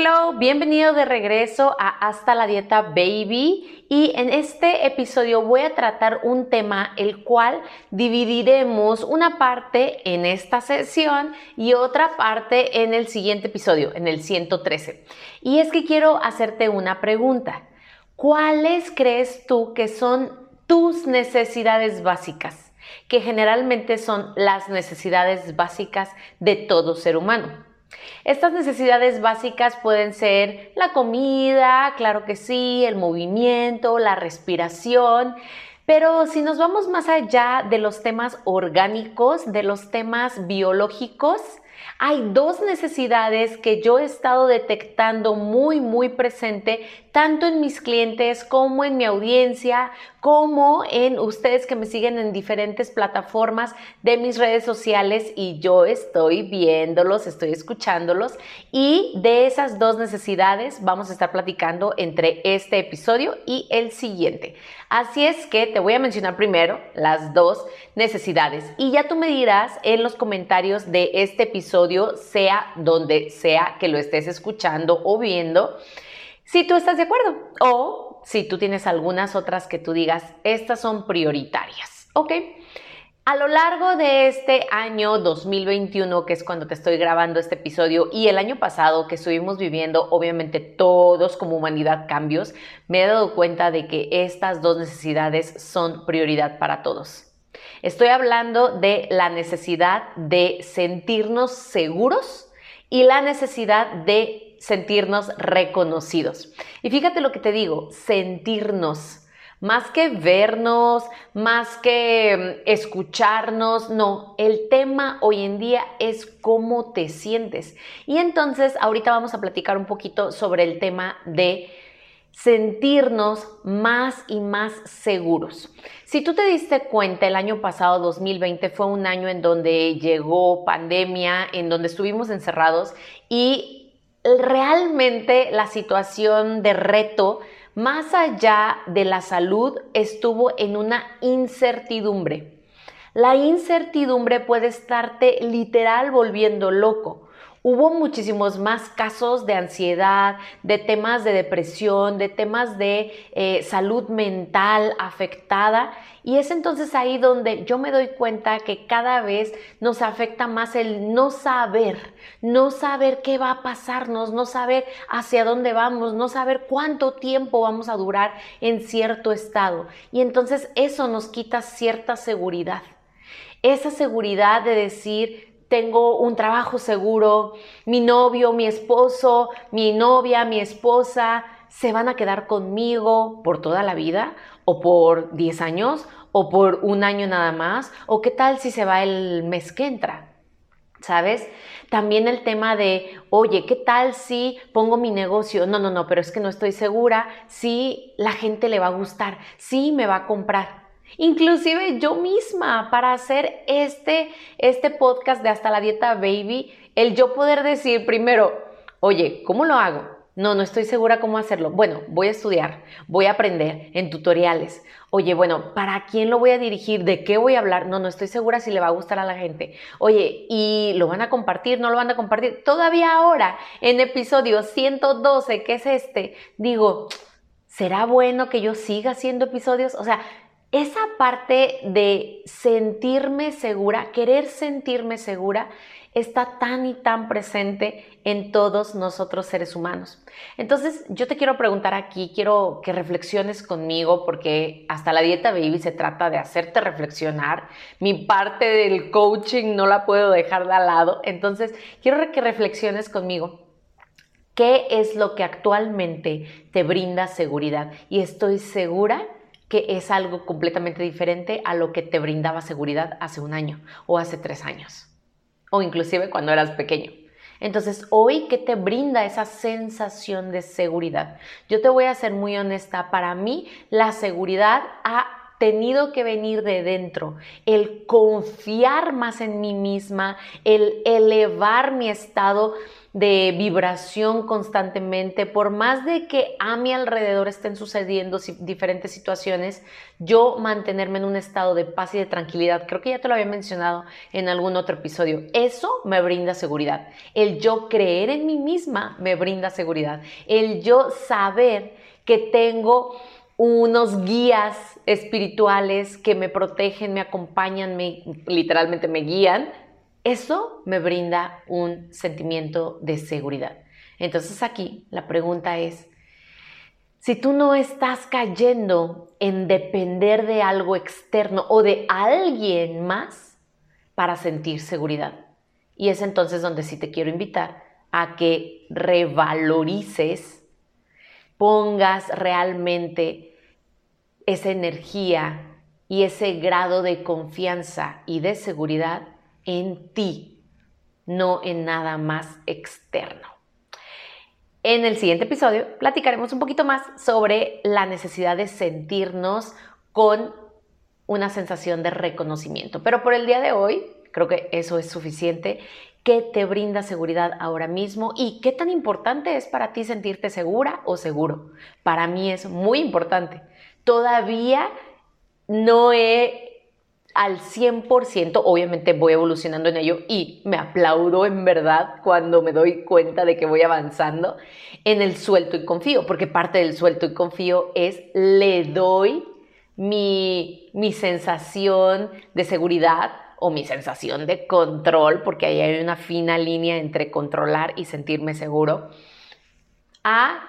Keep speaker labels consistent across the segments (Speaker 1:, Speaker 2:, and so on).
Speaker 1: Hello, bienvenido de regreso a Hasta la Dieta Baby y en este episodio voy a tratar un tema el cual dividiremos una parte en esta sesión y otra parte en el siguiente episodio, en el 113. Y es que quiero hacerte una pregunta. ¿Cuáles crees tú que son tus necesidades básicas? Que generalmente son las necesidades básicas de todo ser humano. Estas necesidades básicas pueden ser la comida, claro que sí, el movimiento, la respiración, pero si nos vamos más allá de los temas orgánicos, de los temas biológicos, hay dos necesidades que yo he estado detectando muy, muy presente, tanto en mis clientes como en mi audiencia, como en ustedes que me siguen en diferentes plataformas de mis redes sociales y yo estoy viéndolos, estoy escuchándolos y de esas dos necesidades vamos a estar platicando entre este episodio y el siguiente. Así es que te voy a mencionar primero las dos necesidades y ya tú me dirás en los comentarios de este episodio, sea donde sea que lo estés escuchando o viendo, si tú estás de acuerdo o si tú tienes algunas otras que tú digas, estas son prioritarias, ¿ok? A lo largo de este año 2021, que es cuando te estoy grabando este episodio, y el año pasado que estuvimos viviendo, obviamente todos como humanidad cambios, me he dado cuenta de que estas dos necesidades son prioridad para todos. Estoy hablando de la necesidad de sentirnos seguros y la necesidad de sentirnos reconocidos. Y fíjate lo que te digo, sentirnos. Más que vernos, más que mm, escucharnos, no, el tema hoy en día es cómo te sientes. Y entonces ahorita vamos a platicar un poquito sobre el tema de sentirnos más y más seguros. Si tú te diste cuenta, el año pasado, 2020, fue un año en donde llegó pandemia, en donde estuvimos encerrados y realmente la situación de reto, más allá de la salud, estuvo en una incertidumbre. La incertidumbre puede estarte literal volviendo loco. Hubo muchísimos más casos de ansiedad, de temas de depresión, de temas de eh, salud mental afectada y es entonces ahí donde yo me doy cuenta que cada vez nos afecta más el no saber, no saber qué va a pasarnos, no saber hacia dónde vamos, no saber cuánto tiempo vamos a durar en cierto estado. Y entonces eso nos quita cierta seguridad. Esa seguridad de decir, tengo un trabajo seguro, mi novio, mi esposo, mi novia, mi esposa, se van a quedar conmigo por toda la vida o por 10 años o por un año nada más, o qué tal si se va el mes que entra. ¿Sabes? También el tema de, oye, ¿qué tal si pongo mi negocio? No, no, no, pero es que no estoy segura si la gente le va a gustar, si me va a comprar. Inclusive yo misma para hacer este, este podcast de Hasta la Dieta Baby, el yo poder decir primero, oye, ¿cómo lo hago? No, no estoy segura cómo hacerlo. Bueno, voy a estudiar, voy a aprender en tutoriales. Oye, bueno, ¿para quién lo voy a dirigir? ¿De qué voy a hablar? No, no estoy segura si le va a gustar a la gente. Oye, ¿y lo van a compartir? ¿No lo van a compartir? Todavía ahora, en episodio 112, que es este, digo, ¿será bueno que yo siga haciendo episodios? O sea, esa parte de sentirme segura, querer sentirme segura, está tan y tan presente en todos nosotros seres humanos. Entonces, yo te quiero preguntar aquí, quiero que reflexiones conmigo, porque hasta la dieta baby se trata de hacerte reflexionar. Mi parte del coaching no la puedo dejar de al lado. Entonces, quiero que reflexiones conmigo. ¿Qué es lo que actualmente te brinda seguridad? Y estoy segura que es algo completamente diferente a lo que te brindaba seguridad hace un año o hace tres años o inclusive cuando eras pequeño. Entonces, hoy, ¿qué te brinda esa sensación de seguridad? Yo te voy a ser muy honesta, para mí la seguridad ha tenido que venir de dentro, el confiar más en mí misma, el elevar mi estado de vibración constantemente, por más de que a mi alrededor estén sucediendo diferentes situaciones, yo mantenerme en un estado de paz y de tranquilidad, creo que ya te lo había mencionado en algún otro episodio, eso me brinda seguridad. El yo creer en mí misma me brinda seguridad. El yo saber que tengo unos guías espirituales que me protegen, me acompañan, me, literalmente me guían, eso me brinda un sentimiento de seguridad. Entonces aquí la pregunta es, si tú no estás cayendo en depender de algo externo o de alguien más para sentir seguridad, y es entonces donde sí te quiero invitar a que revalorices, pongas realmente esa energía y ese grado de confianza y de seguridad en ti, no en nada más externo. En el siguiente episodio platicaremos un poquito más sobre la necesidad de sentirnos con una sensación de reconocimiento. Pero por el día de hoy, creo que eso es suficiente. ¿Qué te brinda seguridad ahora mismo y qué tan importante es para ti sentirte segura o seguro? Para mí es muy importante. Todavía no he al 100%, obviamente voy evolucionando en ello y me aplaudo en verdad cuando me doy cuenta de que voy avanzando en el suelto y confío, porque parte del suelto y confío es le doy mi, mi sensación de seguridad o mi sensación de control, porque ahí hay una fina línea entre controlar y sentirme seguro, a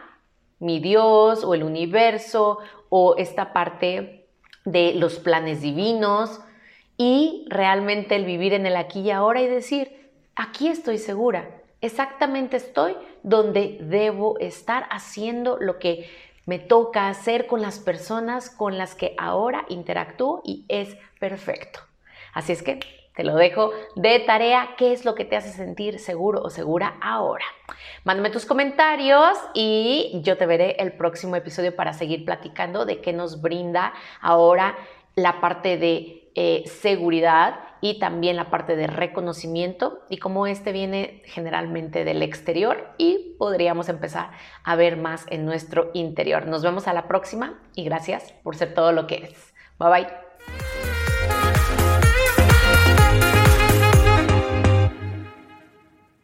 Speaker 1: mi Dios o el universo o esta parte de los planes divinos y realmente el vivir en el aquí y ahora y decir, aquí estoy segura, exactamente estoy donde debo estar haciendo lo que me toca hacer con las personas con las que ahora interactúo y es perfecto. Así es que te lo dejo de tarea, qué es lo que te hace sentir seguro o segura ahora. Mándame tus comentarios y yo te veré el próximo episodio para seguir platicando de qué nos brinda ahora la parte de eh, seguridad y también la parte de reconocimiento y cómo este viene generalmente del exterior y podríamos empezar a ver más en nuestro interior. Nos vemos a la próxima y gracias por ser todo lo que es. Bye bye.